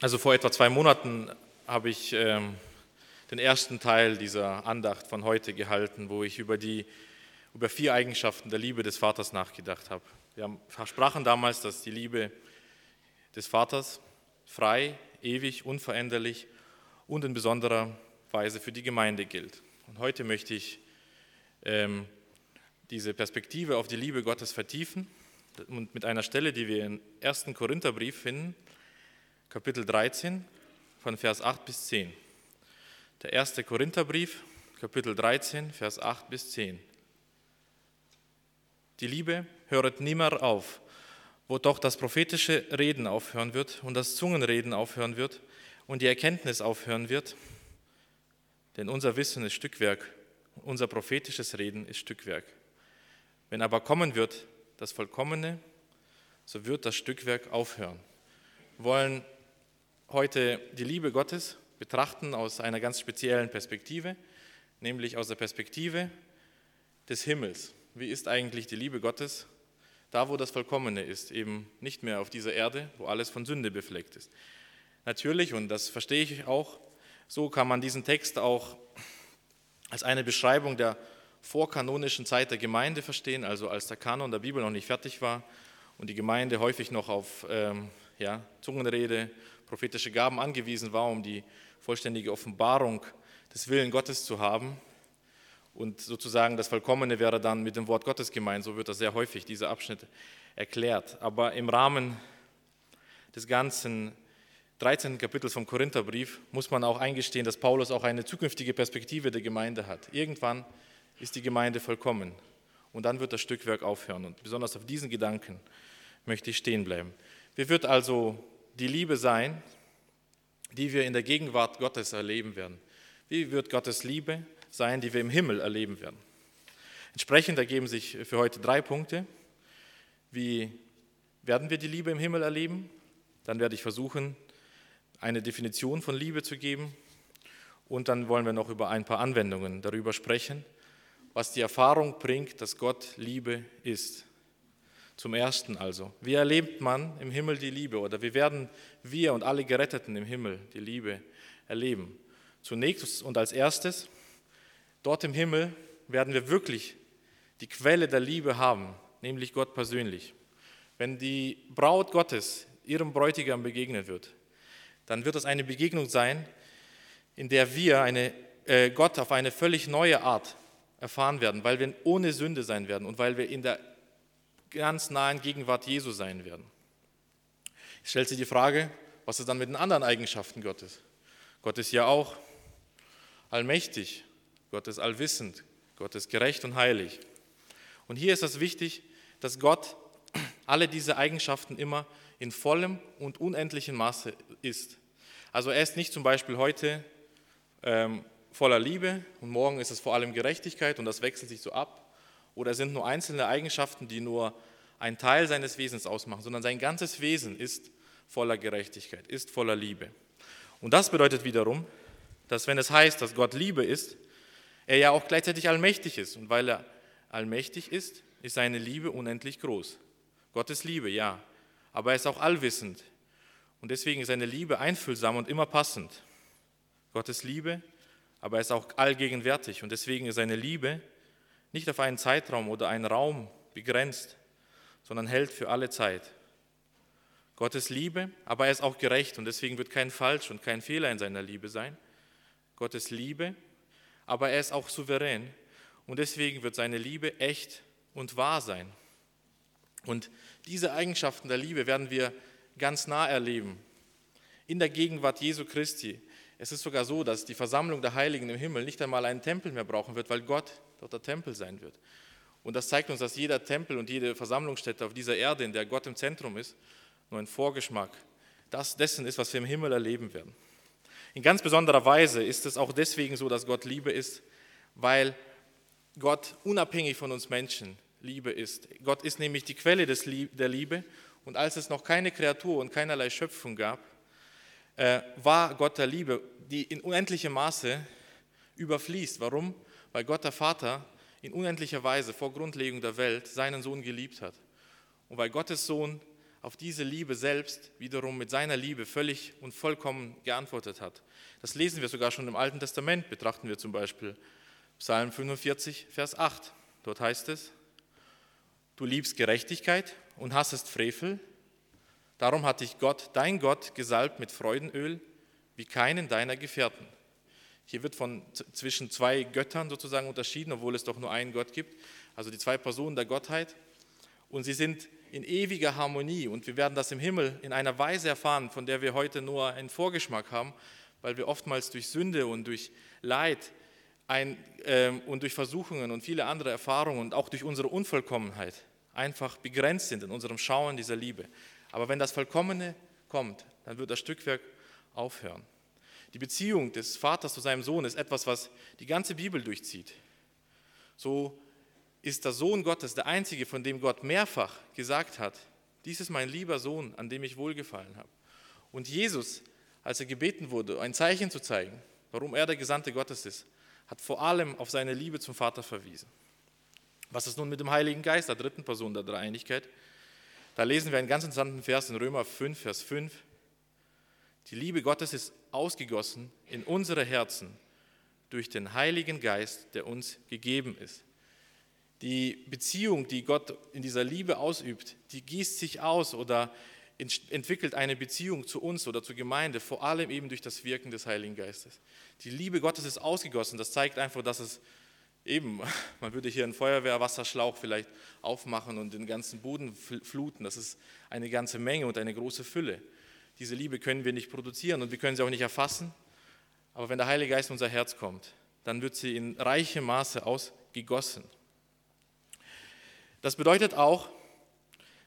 Also vor etwa zwei Monaten habe ich ähm, den ersten Teil dieser Andacht von heute gehalten, wo ich über, die, über vier Eigenschaften der Liebe des Vaters nachgedacht habe. Wir sprachen damals, dass die Liebe des Vaters frei, ewig, unveränderlich und in besonderer Weise für die Gemeinde gilt. Und heute möchte ich ähm, diese Perspektive auf die Liebe Gottes vertiefen und mit einer Stelle, die wir im 1. Korintherbrief finden, Kapitel 13, von Vers 8 bis 10. Der 1. Korintherbrief, Kapitel 13, Vers 8 bis 10. Die Liebe höret nimmer auf, wo doch das prophetische Reden aufhören wird und das Zungenreden aufhören wird und die Erkenntnis aufhören wird. Denn unser Wissen ist Stückwerk, unser prophetisches Reden ist Stückwerk. Wenn aber kommen wird das Vollkommene, so wird das Stückwerk aufhören. Wir wollen heute die Liebe Gottes betrachten aus einer ganz speziellen Perspektive, nämlich aus der Perspektive des Himmels. Wie ist eigentlich die Liebe Gottes da, wo das Vollkommene ist, eben nicht mehr auf dieser Erde, wo alles von Sünde befleckt ist. Natürlich, und das verstehe ich auch, so kann man diesen Text auch als eine Beschreibung der vorkanonischen Zeit der Gemeinde verstehen, also als der Kanon der Bibel noch nicht fertig war und die Gemeinde häufig noch auf ähm, ja, Zungenrede, prophetische Gaben angewiesen war, um die vollständige Offenbarung des Willen Gottes zu haben. Und sozusagen das Vollkommene wäre dann mit dem Wort Gottes gemeint. So wird das sehr häufig, dieser Abschnitt, erklärt. Aber im Rahmen des ganzen 13. Kapitels vom Korintherbrief muss man auch eingestehen, dass Paulus auch eine zukünftige Perspektive der Gemeinde hat. Irgendwann ist die Gemeinde vollkommen und dann wird das Stückwerk aufhören. Und besonders auf diesen Gedanken möchte ich stehen bleiben. Wie wird also die Liebe sein, die wir in der Gegenwart Gottes erleben werden? Wie wird Gottes Liebe sein, die wir im Himmel erleben werden? Entsprechend ergeben sich für heute drei Punkte. Wie werden wir die Liebe im Himmel erleben? Dann werde ich versuchen, eine Definition von Liebe zu geben. Und dann wollen wir noch über ein paar Anwendungen darüber sprechen, was die Erfahrung bringt, dass Gott Liebe ist. Zum Ersten also, wie erlebt man im Himmel die Liebe oder wie werden wir und alle Geretteten im Himmel die Liebe erleben? Zunächst und als erstes, dort im Himmel werden wir wirklich die Quelle der Liebe haben, nämlich Gott persönlich. Wenn die Braut Gottes ihrem Bräutigam begegnen wird, dann wird es eine Begegnung sein, in der wir eine, äh, Gott auf eine völlig neue Art erfahren werden, weil wir ohne Sünde sein werden und weil wir in der ganz nahen Gegenwart Jesu sein werden. Es stellt sich die Frage, was ist dann mit den anderen Eigenschaften Gottes? Gott ist ja auch allmächtig, Gott ist allwissend, Gott ist gerecht und heilig. Und hier ist es wichtig, dass Gott alle diese Eigenschaften immer in vollem und unendlichem Maße ist. Also er ist nicht zum Beispiel heute ähm, voller Liebe und morgen ist es vor allem Gerechtigkeit und das wechselt sich so ab. Oder sind nur einzelne Eigenschaften, die nur einen Teil seines Wesens ausmachen, sondern sein ganzes Wesen ist voller Gerechtigkeit, ist voller Liebe. Und das bedeutet wiederum, dass wenn es heißt, dass Gott Liebe ist, er ja auch gleichzeitig allmächtig ist. Und weil er allmächtig ist, ist seine Liebe unendlich groß. Gott ist Liebe, ja, aber er ist auch allwissend. Und deswegen ist seine Liebe einfühlsam und immer passend. Gott ist Liebe, aber er ist auch allgegenwärtig. Und deswegen ist seine Liebe nicht auf einen Zeitraum oder einen Raum begrenzt, sondern hält für alle Zeit. Gott ist Liebe, aber er ist auch gerecht und deswegen wird kein Falsch und kein Fehler in seiner Liebe sein. Gott ist Liebe, aber er ist auch souverän und deswegen wird seine Liebe echt und wahr sein. Und diese Eigenschaften der Liebe werden wir ganz nah erleben in der Gegenwart Jesu Christi. Es ist sogar so, dass die Versammlung der Heiligen im Himmel nicht einmal einen Tempel mehr brauchen wird, weil Gott dort der Tempel sein wird. Und das zeigt uns, dass jeder Tempel und jede Versammlungsstätte auf dieser Erde, in der Gott im Zentrum ist, nur ein Vorgeschmack das dessen ist, was wir im Himmel erleben werden. In ganz besonderer Weise ist es auch deswegen so, dass Gott Liebe ist, weil Gott unabhängig von uns Menschen Liebe ist. Gott ist nämlich die Quelle des, der Liebe und als es noch keine Kreatur und keinerlei Schöpfung gab, war Gott der Liebe, die in unendlichem Maße überfließt. Warum? Weil Gott der Vater in unendlicher Weise vor Grundlegung der Welt seinen Sohn geliebt hat. Und weil Gottes Sohn auf diese Liebe selbst wiederum mit seiner Liebe völlig und vollkommen geantwortet hat. Das lesen wir sogar schon im Alten Testament, betrachten wir zum Beispiel Psalm 45, Vers 8. Dort heißt es, du liebst Gerechtigkeit und hassest Frevel, darum hat dich Gott, dein Gott, gesalbt mit Freudenöl wie keinen deiner Gefährten. Hier wird von zwischen zwei Göttern sozusagen unterschieden, obwohl es doch nur einen Gott gibt, also die zwei Personen der Gottheit. Und sie sind in ewiger Harmonie und wir werden das im Himmel in einer Weise erfahren, von der wir heute nur einen Vorgeschmack haben, weil wir oftmals durch Sünde und durch Leid ein, äh, und durch Versuchungen und viele andere Erfahrungen und auch durch unsere Unvollkommenheit einfach begrenzt sind in unserem Schauen dieser Liebe. Aber wenn das Vollkommene kommt, dann wird das Stückwerk aufhören. Die Beziehung des Vaters zu seinem Sohn ist etwas, was die ganze Bibel durchzieht. So ist der Sohn Gottes der einzige, von dem Gott mehrfach gesagt hat, dies ist mein lieber Sohn, an dem ich wohlgefallen habe. Und Jesus, als er gebeten wurde, ein Zeichen zu zeigen, warum er der Gesandte Gottes ist, hat vor allem auf seine Liebe zum Vater verwiesen. Was ist nun mit dem Heiligen Geist, der dritten Person der Dreieinigkeit? Da lesen wir einen ganz interessanten Vers in Römer 5, Vers 5. Die Liebe Gottes ist ausgegossen in unsere Herzen durch den Heiligen Geist, der uns gegeben ist. Die Beziehung, die Gott in dieser Liebe ausübt, die gießt sich aus oder entwickelt eine Beziehung zu uns oder zur Gemeinde, vor allem eben durch das Wirken des Heiligen Geistes. Die Liebe Gottes ist ausgegossen. Das zeigt einfach, dass es eben, man würde hier einen Feuerwehrwasserschlauch vielleicht aufmachen und den ganzen Boden fluten. Das ist eine ganze Menge und eine große Fülle. Diese Liebe können wir nicht produzieren und wir können sie auch nicht erfassen. Aber wenn der Heilige Geist in unser Herz kommt, dann wird sie in reichem Maße ausgegossen. Das bedeutet auch,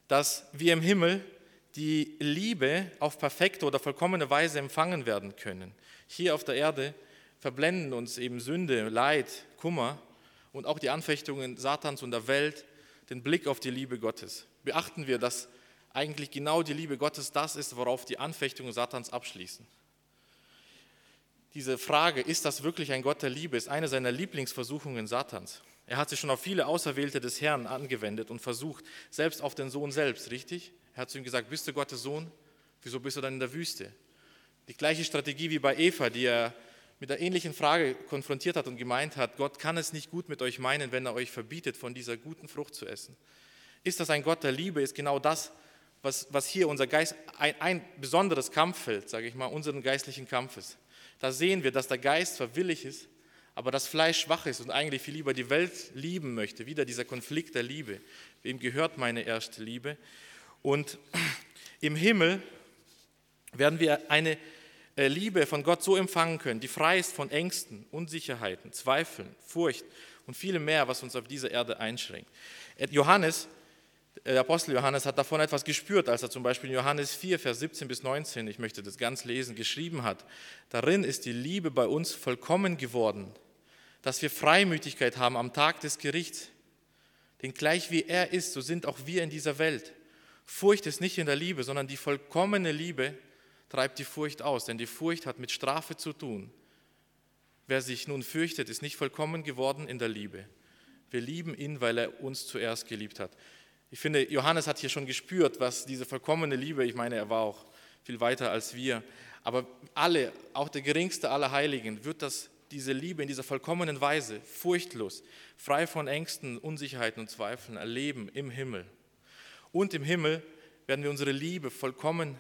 dass wir im Himmel die Liebe auf perfekte oder vollkommene Weise empfangen werden können. Hier auf der Erde verblenden uns eben Sünde, Leid, Kummer und auch die Anfechtungen Satans und der Welt den Blick auf die Liebe Gottes. Beachten wir, dass eigentlich genau die Liebe Gottes das ist, worauf die Anfechtungen Satans abschließen. Diese Frage, ist das wirklich ein Gott der Liebe, ist eine seiner Lieblingsversuchungen Satans. Er hat sich schon auf viele Auserwählte des Herrn angewendet und versucht, selbst auf den Sohn selbst, richtig? Er hat zu ihm gesagt, bist du Gottes Sohn? Wieso bist du dann in der Wüste? Die gleiche Strategie wie bei Eva, die er mit der ähnlichen Frage konfrontiert hat und gemeint hat, Gott kann es nicht gut mit euch meinen, wenn er euch verbietet, von dieser guten Frucht zu essen. Ist das ein Gott der Liebe? Ist genau das, was, was hier unser Geist, ein, ein besonderes Kampffeld, sage ich mal, unseren geistlichen Kampfes. Da sehen wir, dass der Geist zwar willig ist, aber das Fleisch schwach ist und eigentlich viel lieber die Welt lieben möchte. Wieder dieser Konflikt der Liebe. Wem gehört meine erste Liebe? Und im Himmel werden wir eine Liebe von Gott so empfangen können, die frei ist von Ängsten, Unsicherheiten, Zweifeln, Furcht und vielem mehr, was uns auf dieser Erde einschränkt. Äh, Johannes, der Apostel Johannes hat davon etwas gespürt, als er zum Beispiel in Johannes 4, Vers 17 bis 19, ich möchte das ganz lesen, geschrieben hat. Darin ist die Liebe bei uns vollkommen geworden, dass wir Freimütigkeit haben am Tag des Gerichts. Denn gleich wie er ist, so sind auch wir in dieser Welt. Furcht ist nicht in der Liebe, sondern die vollkommene Liebe treibt die Furcht aus, denn die Furcht hat mit Strafe zu tun. Wer sich nun fürchtet, ist nicht vollkommen geworden in der Liebe. Wir lieben ihn, weil er uns zuerst geliebt hat. Ich finde, Johannes hat hier schon gespürt, was diese vollkommene Liebe, ich meine, er war auch viel weiter als wir, aber alle, auch der geringste aller Heiligen, wird das, diese Liebe in dieser vollkommenen Weise, furchtlos, frei von Ängsten, Unsicherheiten und Zweifeln erleben im Himmel. Und im Himmel werden wir unsere Liebe vollkommen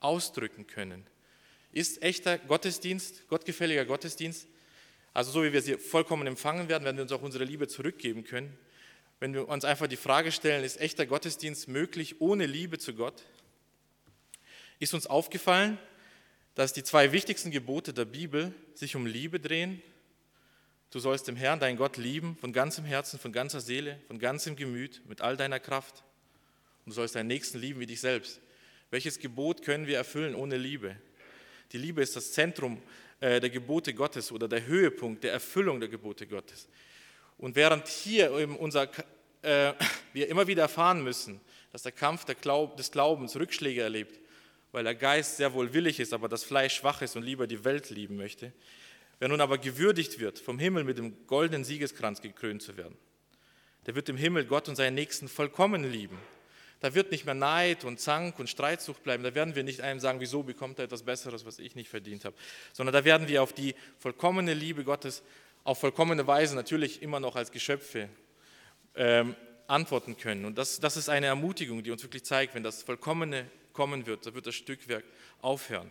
ausdrücken können. Ist echter Gottesdienst, gottgefälliger Gottesdienst, also so wie wir sie vollkommen empfangen werden, werden wir uns auch unsere Liebe zurückgeben können. Wenn wir uns einfach die Frage stellen, ist echter Gottesdienst möglich ohne Liebe zu Gott? Ist uns aufgefallen, dass die zwei wichtigsten Gebote der Bibel sich um Liebe drehen? Du sollst den Herrn, deinen Gott, lieben, von ganzem Herzen, von ganzer Seele, von ganzem Gemüt, mit all deiner Kraft. Und du sollst deinen Nächsten lieben wie dich selbst. Welches Gebot können wir erfüllen ohne Liebe? Die Liebe ist das Zentrum äh, der Gebote Gottes oder der Höhepunkt der Erfüllung der Gebote Gottes. Und während hier unser, äh, wir immer wieder erfahren müssen, dass der Kampf der Glaub, des Glaubens Rückschläge erlebt, weil der Geist sehr wohl willig ist, aber das Fleisch schwach ist und lieber die Welt lieben möchte, wer nun aber gewürdigt wird, vom Himmel mit dem goldenen Siegeskranz gekrönt zu werden, der wird im Himmel Gott und seinen Nächsten vollkommen lieben Da wird nicht mehr Neid und Zank und Streitsucht bleiben. Da werden wir nicht einem sagen, wieso bekommt er etwas Besseres, was ich nicht verdient habe. Sondern da werden wir auf die vollkommene Liebe Gottes auf vollkommene Weise, natürlich immer noch als Geschöpfe, ähm, antworten können. Und das, das ist eine Ermutigung, die uns wirklich zeigt, wenn das Vollkommene kommen wird, da wird das Stückwerk aufhören.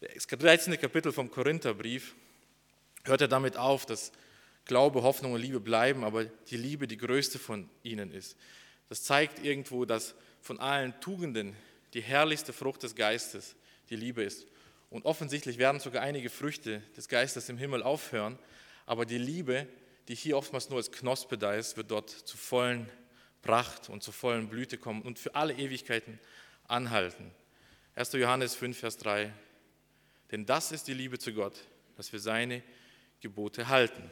Das 13. Kapitel vom Korintherbrief hört er damit auf, dass Glaube, Hoffnung und Liebe bleiben, aber die Liebe die größte von ihnen ist. Das zeigt irgendwo, dass von allen Tugenden die herrlichste Frucht des Geistes die Liebe ist. Und offensichtlich werden sogar einige Früchte des Geistes im Himmel aufhören, aber die Liebe, die hier oftmals nur als Knospe da ist, wird dort zu vollen Pracht und zur vollen Blüte kommen und für alle Ewigkeiten anhalten. 1. Johannes 5, Vers 3. Denn das ist die Liebe zu Gott, dass wir seine Gebote halten.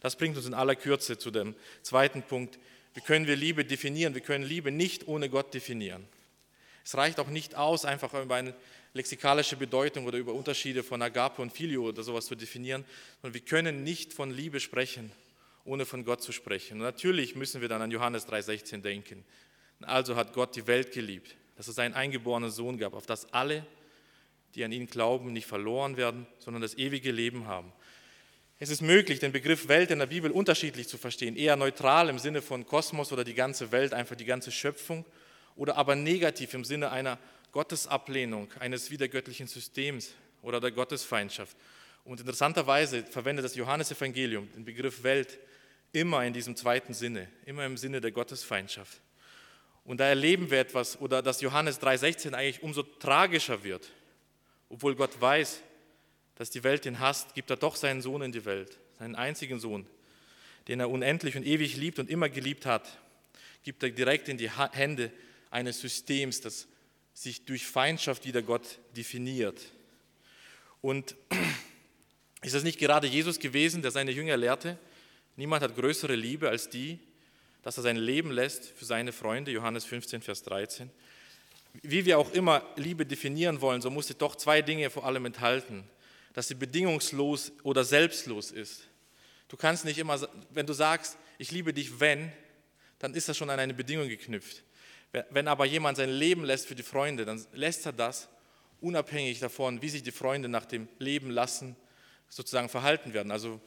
Das bringt uns in aller Kürze zu dem zweiten Punkt. Wie können wir Liebe definieren? Wir können Liebe nicht ohne Gott definieren. Es reicht auch nicht aus, einfach über eine lexikalische Bedeutung oder über Unterschiede von Agape und Filio oder sowas zu definieren, sondern wir können nicht von Liebe sprechen, ohne von Gott zu sprechen. Und natürlich müssen wir dann an Johannes 3,16 denken. Also hat Gott die Welt geliebt, dass es einen eingeborenen Sohn gab, auf das alle, die an ihn glauben, nicht verloren werden, sondern das ewige Leben haben. Es ist möglich, den Begriff Welt in der Bibel unterschiedlich zu verstehen, eher neutral im Sinne von Kosmos oder die ganze Welt, einfach die ganze Schöpfung, oder aber negativ im Sinne einer Gottesablehnung, eines wiedergöttlichen Systems oder der Gottesfeindschaft. Und interessanterweise verwendet das Johannesevangelium den Begriff Welt immer in diesem zweiten Sinne, immer im Sinne der Gottesfeindschaft. Und da erleben wir etwas, oder dass Johannes 3,16 eigentlich umso tragischer wird. Obwohl Gott weiß, dass die Welt ihn hasst, gibt er doch seinen Sohn in die Welt, seinen einzigen Sohn, den er unendlich und ewig liebt und immer geliebt hat, gibt er direkt in die Hände eines Systems, das sich durch Feindschaft wider Gott definiert. Und ist es nicht gerade Jesus gewesen, der seine Jünger lehrte, Niemand hat größere Liebe als die, dass er sein Leben lässt für seine Freunde, Johannes 15, Vers 13. Wie wir auch immer Liebe definieren wollen, so muss sie doch zwei Dinge vor allem enthalten, dass sie bedingungslos oder selbstlos ist. Du kannst nicht immer, wenn du sagst, ich liebe dich, wenn, dann ist das schon an eine Bedingung geknüpft. Wenn aber jemand sein Leben lässt für die Freunde, dann lässt er das unabhängig davon, wie sich die Freunde nach dem Leben lassen, sozusagen verhalten werden. Also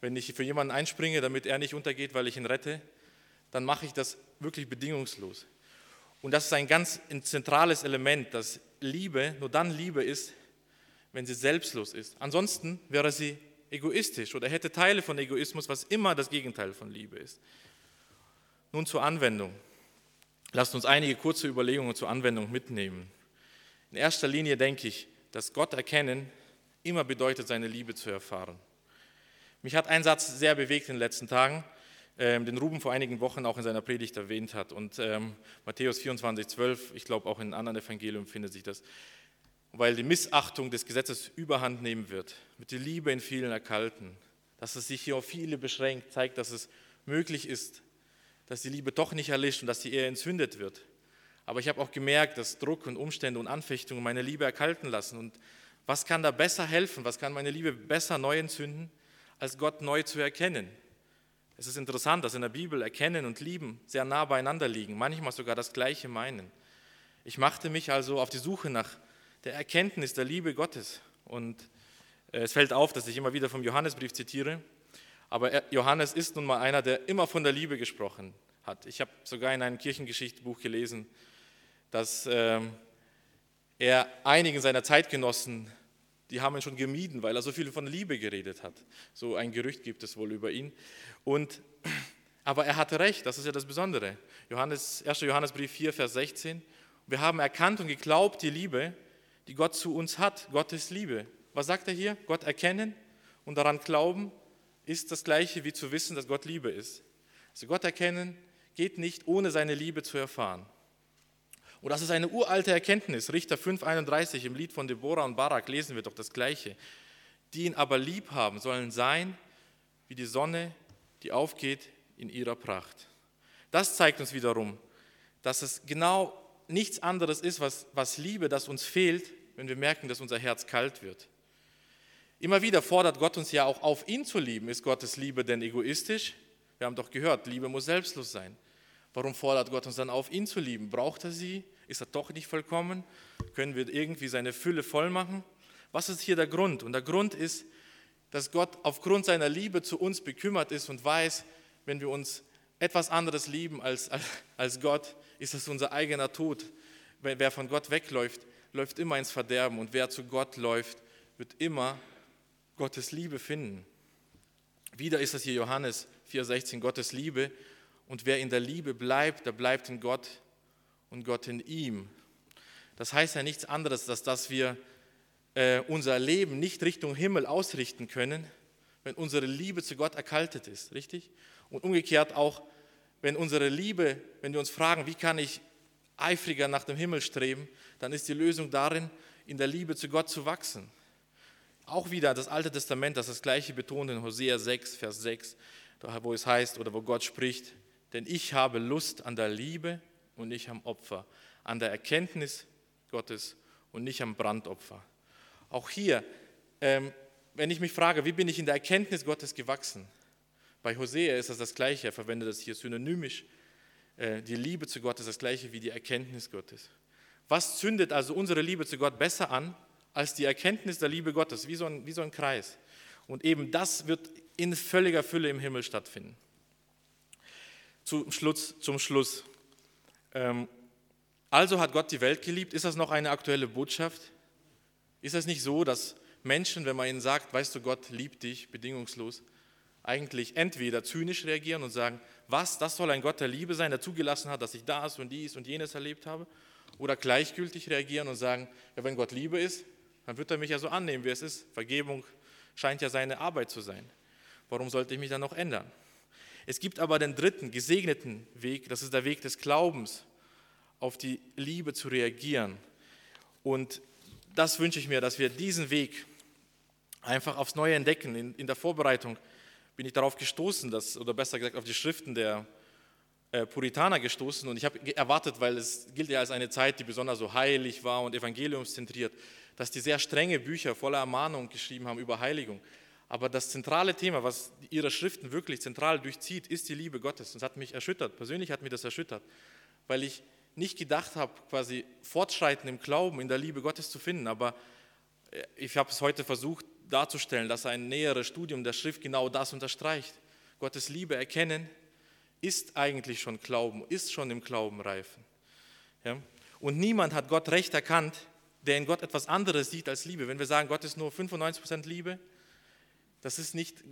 wenn ich für jemanden einspringe, damit er nicht untergeht, weil ich ihn rette, dann mache ich das wirklich bedingungslos. Und das ist ein ganz zentrales Element, dass Liebe nur dann Liebe ist, wenn sie selbstlos ist. Ansonsten wäre sie egoistisch oder hätte Teile von Egoismus, was immer das Gegenteil von Liebe ist. Nun zur Anwendung. Lasst uns einige kurze Überlegungen zur Anwendung mitnehmen. In erster Linie denke ich, dass Gott erkennen immer bedeutet, seine Liebe zu erfahren. Mich hat ein Satz sehr bewegt in den letzten Tagen, ähm, den Ruben vor einigen Wochen auch in seiner Predigt erwähnt hat. Und ähm, Matthäus 24, 12, ich glaube auch in anderen Evangelium findet sich das. Weil die Missachtung des Gesetzes überhand nehmen wird, wird die Liebe in vielen erkalten. Dass es sich hier auf viele beschränkt, zeigt, dass es möglich ist, dass die Liebe doch nicht erlischt und dass sie eher entzündet wird. Aber ich habe auch gemerkt, dass Druck und Umstände und Anfechtungen meine Liebe erkalten lassen. Und was kann da besser helfen? Was kann meine Liebe besser neu entzünden? als Gott neu zu erkennen. Es ist interessant, dass in der Bibel Erkennen und Lieben sehr nah beieinander liegen, manchmal sogar das gleiche meinen. Ich machte mich also auf die Suche nach der Erkenntnis der Liebe Gottes. Und äh, es fällt auf, dass ich immer wieder vom Johannesbrief zitiere. Aber Johannes ist nun mal einer, der immer von der Liebe gesprochen hat. Ich habe sogar in einem Kirchengeschichtsbuch gelesen, dass ähm, er einigen seiner Zeitgenossen die haben ihn schon gemieden, weil er so viel von Liebe geredet hat. So ein Gerücht gibt es wohl über ihn. Und, aber er hatte recht, das ist ja das Besondere. Johannes, 1. Johannesbrief 4, Vers 16. Wir haben erkannt und geglaubt die Liebe, die Gott zu uns hat, Gottes Liebe. Was sagt er hier? Gott erkennen und daran glauben ist das gleiche wie zu wissen, dass Gott Liebe ist. Also Gott erkennen geht nicht, ohne seine Liebe zu erfahren. Und das ist eine uralte Erkenntnis. Richter 5,31 im Lied von Deborah und Barak lesen wir doch das Gleiche. Die ihn aber lieb haben, sollen sein wie die Sonne, die aufgeht in ihrer Pracht. Das zeigt uns wiederum, dass es genau nichts anderes ist, was, was Liebe, das uns fehlt, wenn wir merken, dass unser Herz kalt wird. Immer wieder fordert Gott uns ja auch auf, ihn zu lieben. Ist Gottes Liebe denn egoistisch? Wir haben doch gehört, Liebe muss selbstlos sein. Warum fordert Gott uns dann auf, ihn zu lieben? Braucht er sie? Ist er doch nicht vollkommen? Können wir irgendwie seine Fülle voll machen? Was ist hier der Grund? Und der Grund ist, dass Gott aufgrund seiner Liebe zu uns bekümmert ist und weiß, wenn wir uns etwas anderes lieben als, als, als Gott, ist das unser eigener Tod. Wer von Gott wegläuft, läuft immer ins Verderben und wer zu Gott läuft, wird immer Gottes Liebe finden. Wieder ist das hier Johannes 4,16, Gottes Liebe. Und wer in der Liebe bleibt, der bleibt in Gott und Gott in ihm. Das heißt ja nichts anderes, als dass wir äh, unser Leben nicht Richtung Himmel ausrichten können, wenn unsere Liebe zu Gott erkaltet ist, richtig? Und umgekehrt auch, wenn unsere Liebe, wenn wir uns fragen, wie kann ich eifriger nach dem Himmel streben, dann ist die Lösung darin, in der Liebe zu Gott zu wachsen. Auch wieder das Alte Testament, das das gleiche betont in Hosea 6, Vers 6, wo es heißt oder wo Gott spricht, denn ich habe Lust an der Liebe und nicht am Opfer, an der Erkenntnis Gottes und nicht am Brandopfer. Auch hier, ähm, wenn ich mich frage, wie bin ich in der Erkenntnis Gottes gewachsen? Bei Hosea ist das das Gleiche, er verwendet das hier synonymisch. Äh, die Liebe zu Gott ist das Gleiche wie die Erkenntnis Gottes. Was zündet also unsere Liebe zu Gott besser an als die Erkenntnis der Liebe Gottes, wie so ein, wie so ein Kreis? Und eben das wird in völliger Fülle im Himmel stattfinden. Zum Schluss. Zum Schluss. Ähm, also hat Gott die Welt geliebt. Ist das noch eine aktuelle Botschaft? Ist es nicht so, dass Menschen, wenn man ihnen sagt, weißt du, Gott liebt dich bedingungslos, eigentlich entweder zynisch reagieren und sagen, was, das soll ein Gott der Liebe sein, der zugelassen hat, dass ich das und dies und jenes erlebt habe, oder gleichgültig reagieren und sagen, ja, wenn Gott Liebe ist, dann wird er mich ja so annehmen, wie es ist. Vergebung scheint ja seine Arbeit zu sein. Warum sollte ich mich dann noch ändern? Es gibt aber den dritten, gesegneten Weg, das ist der Weg des Glaubens, auf die Liebe zu reagieren. Und das wünsche ich mir, dass wir diesen Weg einfach aufs Neue entdecken. In, in der Vorbereitung bin ich darauf gestoßen, dass, oder besser gesagt auf die Schriften der Puritaner gestoßen und ich habe erwartet, weil es gilt ja als eine Zeit, die besonders so heilig war und evangeliumszentriert, dass die sehr strenge Bücher voller Ermahnung geschrieben haben über Heiligung. Aber das zentrale Thema, was ihre Schriften wirklich zentral durchzieht, ist die Liebe Gottes. Und das hat mich erschüttert. Persönlich hat mich das erschüttert, weil ich nicht gedacht habe, quasi Fortschreiten im Glauben, in der Liebe Gottes zu finden, aber äh, ich habe es heute versucht darzustellen, dass ein näheres Studium der Schrift genau das unterstreicht. Gottes Liebe erkennen ist eigentlich schon Glauben, ist schon im Glauben reifen. Ja? Und niemand hat Gott recht erkannt, der in Gott etwas anderes sieht als Liebe. Wenn wir sagen, Gott ist nur 95% Liebe, das ist nicht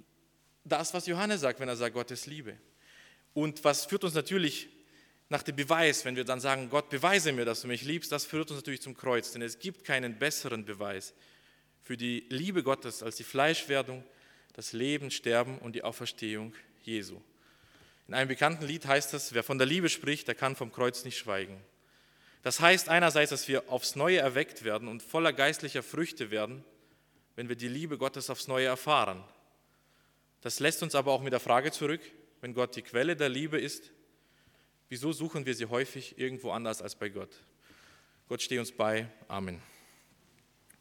das, was Johannes sagt, wenn er sagt, Gott ist Liebe. Und was führt uns natürlich nach dem Beweis, wenn wir dann sagen, Gott, beweise mir, dass du mich liebst, das führt uns natürlich zum Kreuz, denn es gibt keinen besseren Beweis für die Liebe Gottes als die Fleischwerdung, das Leben, Sterben und die Auferstehung Jesu. In einem bekannten Lied heißt es, wer von der Liebe spricht, der kann vom Kreuz nicht schweigen. Das heißt einerseits, dass wir aufs Neue erweckt werden und voller geistlicher Früchte werden, wenn wir die Liebe Gottes aufs Neue erfahren. Das lässt uns aber auch mit der Frage zurück, wenn Gott die Quelle der Liebe ist, Wieso suchen wir sie häufig irgendwo anders als bei Gott? Gott stehe uns bei. Amen.